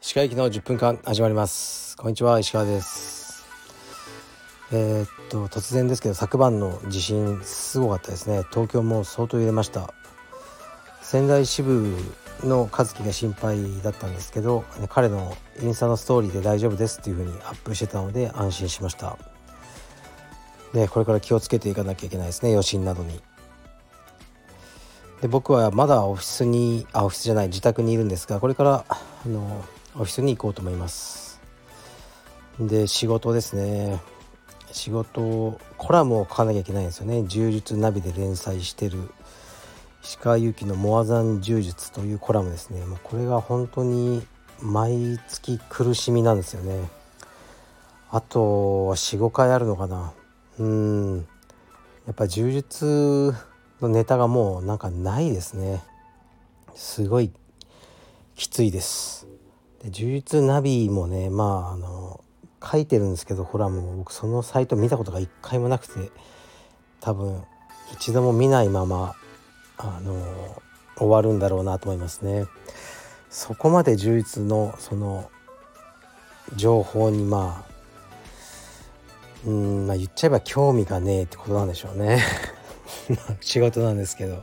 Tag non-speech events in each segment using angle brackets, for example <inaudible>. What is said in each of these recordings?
石川駅の10分間始まります。こんにちは石川です。えー、っと突然ですけど昨晩の地震すごかったですね。東京も相当揺れました。仙台支部の和樹が心配だったんですけど彼のインスタのストーリーで大丈夫ですっていう風にアップしてたので安心しました。ねこれから気をつけていかなきゃいけないですね余震などに。で僕はまだオフィスにあオフィスじゃない自宅にいるんですがこれからあのオフィスに行こうと思います。で仕事ですね。仕事コラムを書かなきゃいけないんですよね。柔術ナビで連載してる。石川祐希のモアザン柔術というコラムですね。もうこれが本当に毎月苦しみなんですよね。あと45回あるのかな。うん。やっぱ柔術のネタがもうなんかないですね。すごいきついです。で呪術ナビもねまああの書いてるんですけどコラムも。僕そのサイト見たことが一回もなくて多分一度も見ないままあの終わるんだろうなと思いますね。そこまで充実のその情報にまあうんまあ言っちゃえば興味がねえってことなんでしょうね。仕事なんですけど。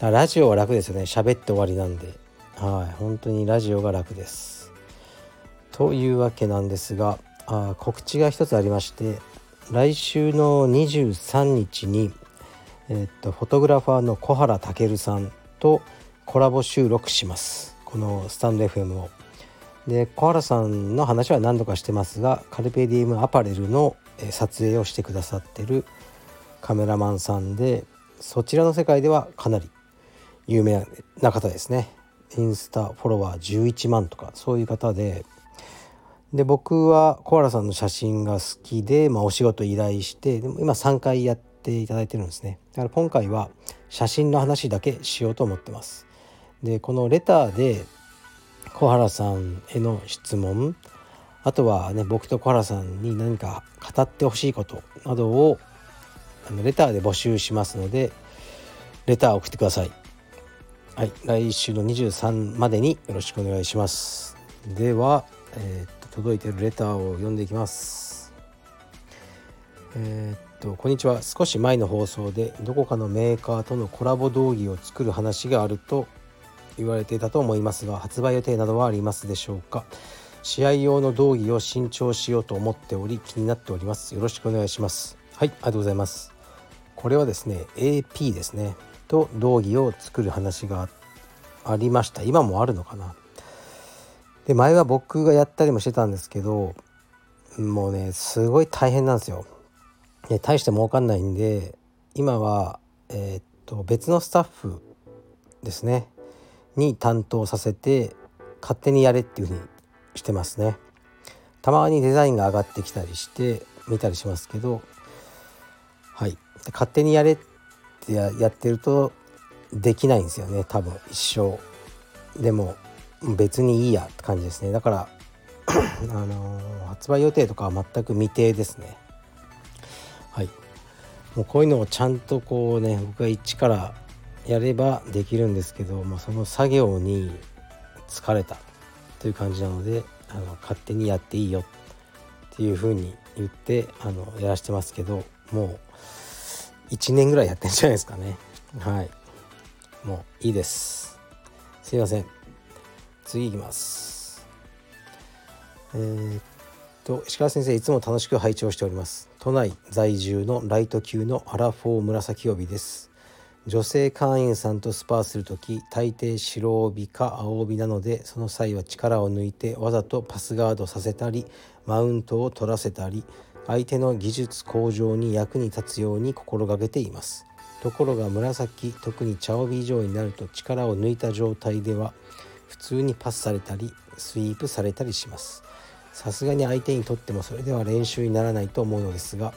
ラジオは楽ですよね。喋って終わりなんで。はい。本当にラジオが楽です。というわけなんですがあ告知が一つありまして来週の23日に、えっとフォトグラファーの小原健さんとコラボ収録します。このスタンド FM を。で小原さんの話は何度かしてますがカルペディウムアパレルの撮影をしてくださってるカメラマンさんでそちらの世界ではかなり有名な方ですね。インスタフォロワー11万とかそういう方で。で僕は小原さんの写真が好きで、まあ、お仕事依頼してでも今3回やっていただいてるんですね。だから今回は写真の話だけしようと思ってます。でこのレターで小原さんへの質問あとはね僕と小原さんに何か語ってほしいことなどをあのレターで募集しますのでレター送ってください。はい来週の23までによろしくお願いします。では、えー、っと届いてるレターを読んでいきます。えー、っとこんにちは。少し前の放送でどこかのメーカーとのコラボ道着を作る話があると言われていたと思いますが発売予定などはありますでしょうか。試合用の道着を新調しようと思っており気になっております。よろしくお願いします。はいありがとうございます。これはですね AP ですね。と道着を作る話がありました。今もあるのかな。で前は僕がやったりもしてたんですけどもうねすごい大変なんですよ。ね、大して儲かんないんで今は、えー、っと別のスタッフですね。に担当させて勝手にやれっていう風にしてますね。たまにデザインが上がってきたりして見たりしますけどはい。勝手にやれってやってるとできないんですよね。多分一生。でも別にいいやって感じですね。だから <clears throat> あのー、発売予定とかは全く未定ですね。はい。もうこういうのをちゃんとこうね僕が一からやればできるんですけど、まあ、その作業に疲れたという感じなのであの勝手にやっていいよっていう風に言ってあのやらしてますけどもう1年ぐらいやってんじゃないですかね。はい。もういいです。すいません。次いきます。えー、っと石川先生いつも楽しく拝聴しております。都内在住のライト級のアラフォー紫帯です。女性会員さんとスパーする時大抵白帯か青帯なのでその際は力を抜いてわざとパスガードさせたりマウントを取らせたり相手の技術向上に役に立つように心がけています。ところが紫特に茶帯以上になると力を抜いた状態では普通にパスされたりスイープされたりします。さすがに相手にとってもそれでは練習にならないと思うのですが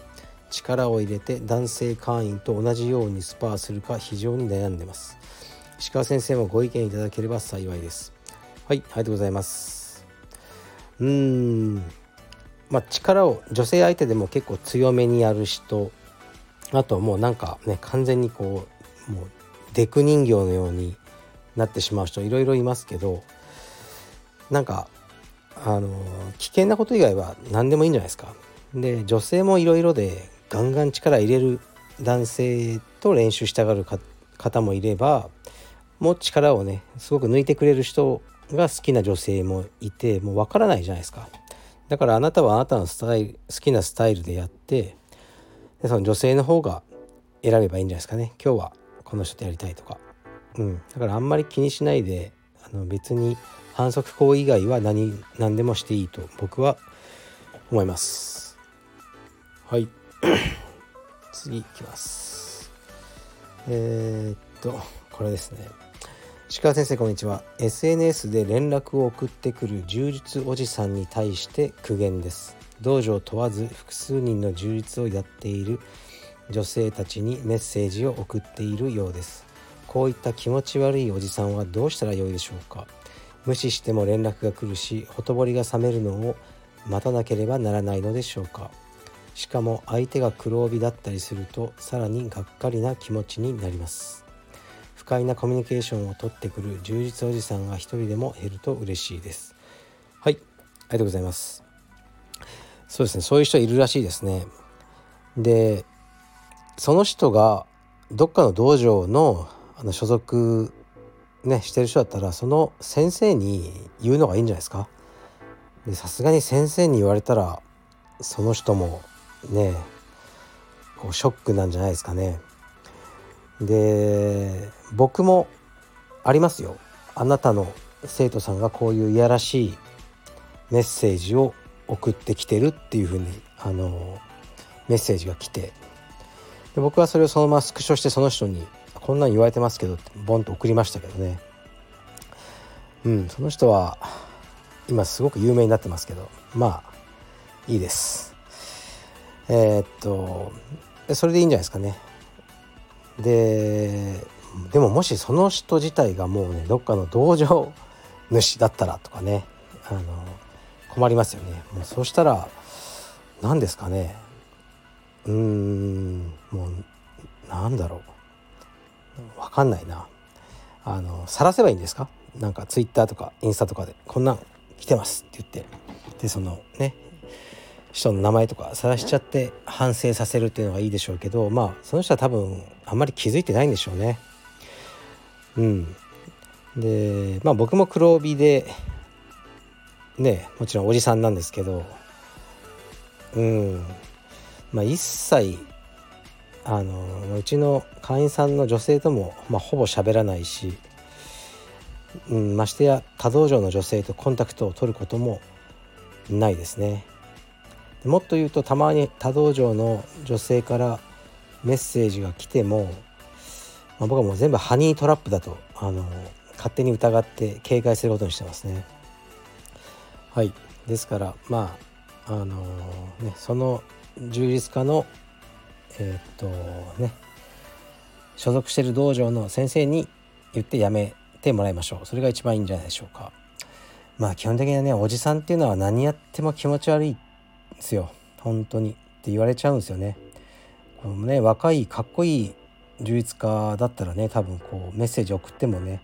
力を入れて男性会員と同じようにスパーするか非常に悩んでます。石川先生もご意見いただければ幸いです。はいありがとうございます。うーん。まあ、力を女性相手でも結構強めにやる人あともうなんかね完全にこうもうデク人形のようになってしまう人いろいろいますけどなんかあの危険なこと以外は何でもいいんじゃないですか。で女性もいろいろでガンガン力入れる男性と練習したがる方もいればもう力をねすごく抜いてくれる人が好きな女性もいてもう分からないじゃないですかだからあなたはあなたのスタイル好きなスタイルでやってでその女性の方が選べばいいんじゃないですかね。今日はこの人とやりたいとか。うん。だからあんまり気にしないであの別に反則行為以外は何何でもしていいと僕は思います。はい。<coughs> 次いきます。えー、っとこれですね。石川先生こんにちは。SNS で連絡を送ってくる充実おじさんに対して苦言です。道場問わず複数人の充実をやっている女性たちにメッセージを送っているようです。こういった気持ち悪いおじさんはどうしたらよいでしょうか。無視しても連絡が来るしほとぼりが冷めるのを待たなければならないのでしょうか。しかも相手が黒帯だったりするとさらにがっかりな気持ちになります。快なコミュニケーションをとってくる充実おじさんが一人でも減ると嬉しいです。はい。ありがとうございます。そうですね。そういう人いるらしいですね。でその人がどっかの道場のあの所属ねしてる人だったらその先生に言うのがいいんじゃないですか？さすがに先生に言われたらその人もねこうショックなんじゃないですかね。で僕もありますよ。あなたの生徒さんがこういういやらしいメッセージを送ってきてるっていうふうにあのメッセージが来て。で僕はそれをそのままスクショしてその人にこんなん言われてますけどってボンと送りましたけどね。うんその人は今すごく有名になってますけどまあいいです。えー、っとそれでいいんじゃないですかね。ででももしその人自体がもうねどっかの道場主だったらとかねあの困りますよね。もうそうしたら何ですかね。うーんもうなんだろう。分かんないな。あの晒せばいいんですか？なんかツイッターとかインスタとかでこんなん来てますって言って。でそのね人の名前とか晒しちゃって反省させるっていうのがいいでしょうけどまあその人は多分あんまり気づいてないんでしょうね。うん、でまあ僕も黒帯でねもちろんおじさんなんですけどうんまあ一切あのうちの会員さんの女性とも、まあ、ほぼ喋らないし、うん、ましてや他道場の女性とコンタクトを取ることもないですね。もっと言うとたまに他道場の女性からメッセージが来ても、まあ、僕はもう全部ハニートラップだとあの勝手に疑って警戒することにしてますね。はい。ですからまああのねその充実家のえー、っとね所属してる道場の先生に言ってやめてもらいましょう。それが一番いいんじゃないでしょうか。まあ基本的にはねおじさんっていうのは何やっても気持ち悪いですよ。本当に。って言われちゃうんですよね。このね若いかっこいい充実家だったらね多分こうメッセージ送ってもね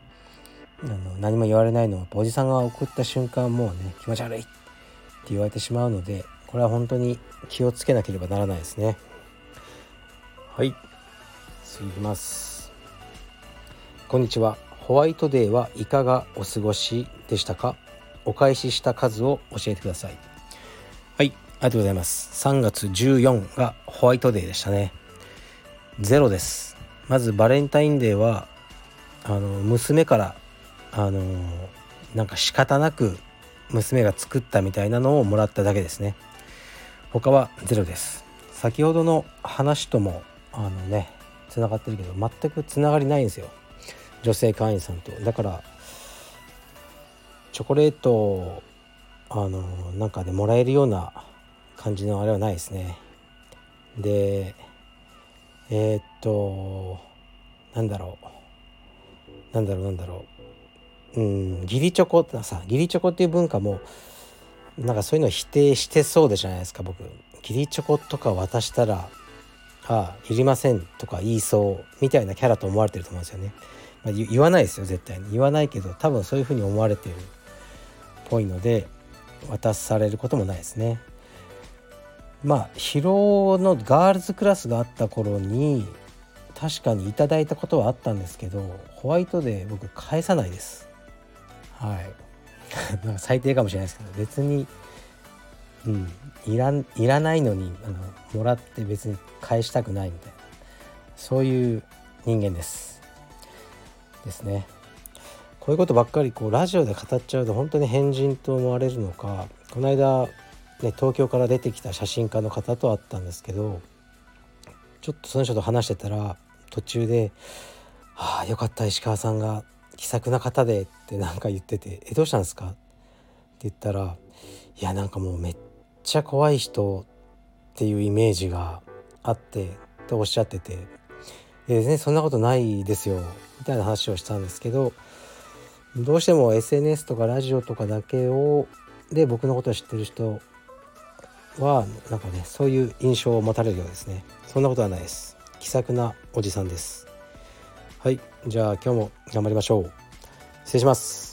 あの何も言われないのはおじさんが送った瞬間もうね気持ち悪いって言われてしまうのでこれは本当に気をつけなければならないですね。はい。次いきます。こんにちは。ホワイトデーはいかがお過ごしでしたか？お返しした数を教えてください。はい。ありがとうございます。3月14がホワイトデーでしたね。ゼロです。まずバレンタインデーはあの娘からあのなんか仕方なく娘が作ったみたいなのをもらっただけですね。他はゼロです。先ほどの話ともあのねつながってるけど全くつながりないんですよ。女性会員さんと。だからチョコレートあのなんかでもらえるような感じのあれはないですね。でえー、っとなんだろう。なんだろうなんだろう。うん義理チョコってさ義理チョコっていう文化もなんかそういうの否定してそうでじゃないですか僕。義理チョコとか渡したらああいりませんとか言いそうみたいなキャラと思われてると思うんですよね、まあ、言わないですよ絶対に。言わないけど多分そういうふうに思われてるっぽいので渡されることもないですね。まあ疲労のガールズクラスがあった頃に確かにいただいたことはあったんですけどホワイトデー僕返さないです。はい。なんか最低かもしれないですけど別にうんいらいらないのにあのもらって別に返したくないみたいな。そういう人間です。ですね。こういうことばっかりこうラジオで語っちゃうと本当に変人と思われるのかこの間、ね、東京から出てきた写真家の方と会ったんですけどちょっとその人と話してたら途中で「ああよかった石川さんが気さくな方で」ってなんか言ってて「えどうしたんですか?」って言ったら「いやなんかもうめっちゃ怖い人っていうイメージがあって」とおっしゃってて「でねそんなことないですよ」みたいな話をしたんですけどどうしても SNS とかラジオとかだけをで僕のことを知ってる人はなんかねそういう印象を持たれるようですね。そんなことはないです。気さくなおじさんです。はい。じゃあ今日も頑張りましょう。失礼します。